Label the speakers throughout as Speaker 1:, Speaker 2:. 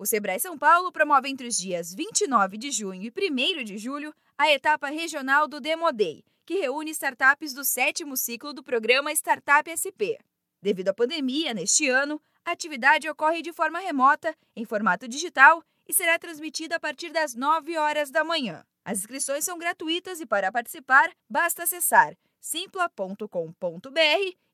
Speaker 1: O Sebrae São Paulo promove entre os dias 29 de junho e 1 de julho a etapa regional do Demodei, que reúne startups do sétimo ciclo do programa Startup SP. Devido à pandemia, neste ano, a atividade ocorre de forma remota, em formato digital e será transmitida a partir das 9 horas da manhã. As inscrições são gratuitas e para participar, basta acessar simpla.com.br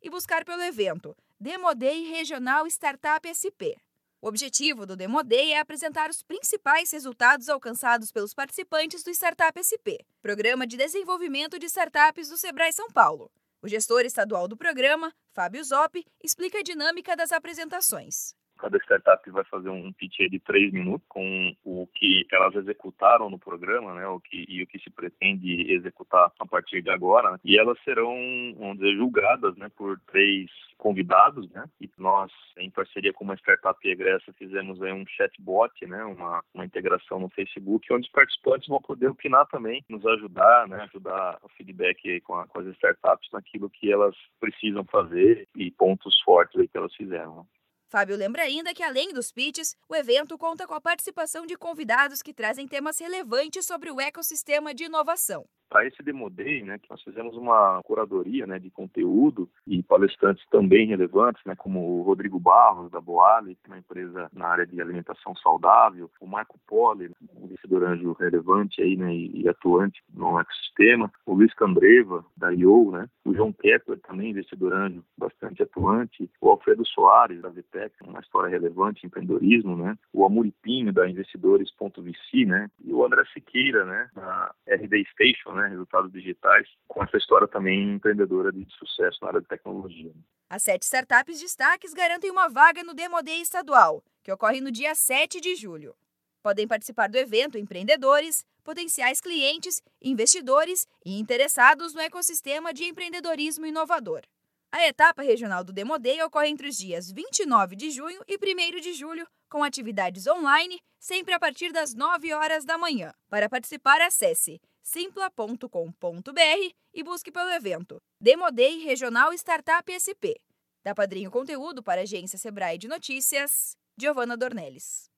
Speaker 1: e buscar pelo evento Demodei Regional Startup SP. O objetivo do Demodei é apresentar os principais resultados alcançados pelos participantes do Startup SP, Programa de Desenvolvimento de Startups do Sebrae São Paulo. O gestor estadual do programa, Fábio Zop, explica a dinâmica das apresentações.
Speaker 2: Cada startup vai fazer um pitch de três minutos com o que elas executaram no programa, né, o que, e o que se pretende executar a partir de agora. Né, e elas serão, vamos dizer, julgadas né, por três convidados, né? E nós, em parceria com uma startup egressa, fizemos aí um chatbot, né? Uma, uma integração no Facebook, onde os participantes vão poder opinar também, nos ajudar, né? Ajudar o feedback com, a, com as startups naquilo que elas precisam fazer e pontos fortes aí que elas fizeram.
Speaker 1: Fábio lembra ainda que, além dos pitches, o evento conta com a participação de convidados que trazem temas relevantes sobre o ecossistema de inovação.
Speaker 2: Para esse Demo Day, né, que nós fizemos uma curadoria né, de conteúdo e palestrantes também relevantes, né, como o Rodrigo Barros, da Boali, é uma empresa na área de alimentação saudável, o Marco Poli, um investidor anjo relevante aí, né, e, atuante no ecossistema, o Luiz Candreva, da IO, né, o João Kepler, também investidor anjo bastante atuante, o Alfredo Soares, da VTEC, uma história relevante em empreendedorismo, né, o Amuripinho, da Investidores.vc, né, e o André Siqueira, né, da RD Station, né, resultados digitais, com essa história também empreendedora de sucesso na área de tecnologia.
Speaker 1: As sete startups destaques garantem uma vaga no Demo Day estadual, que ocorre no dia 7 de julho. Podem participar do evento empreendedores, potenciais clientes, investidores e interessados no ecossistema de empreendedorismo inovador. A etapa regional do Demo Day ocorre entre os dias 29 de junho e 1 de julho, com atividades online, sempre a partir das 9 horas da manhã. Para participar, acesse simpla.com.br e busque pelo evento Demodei Regional Startup SP. Da Padrinho Conteúdo para a agência Sebrae de Notícias, Giovana Dornelles.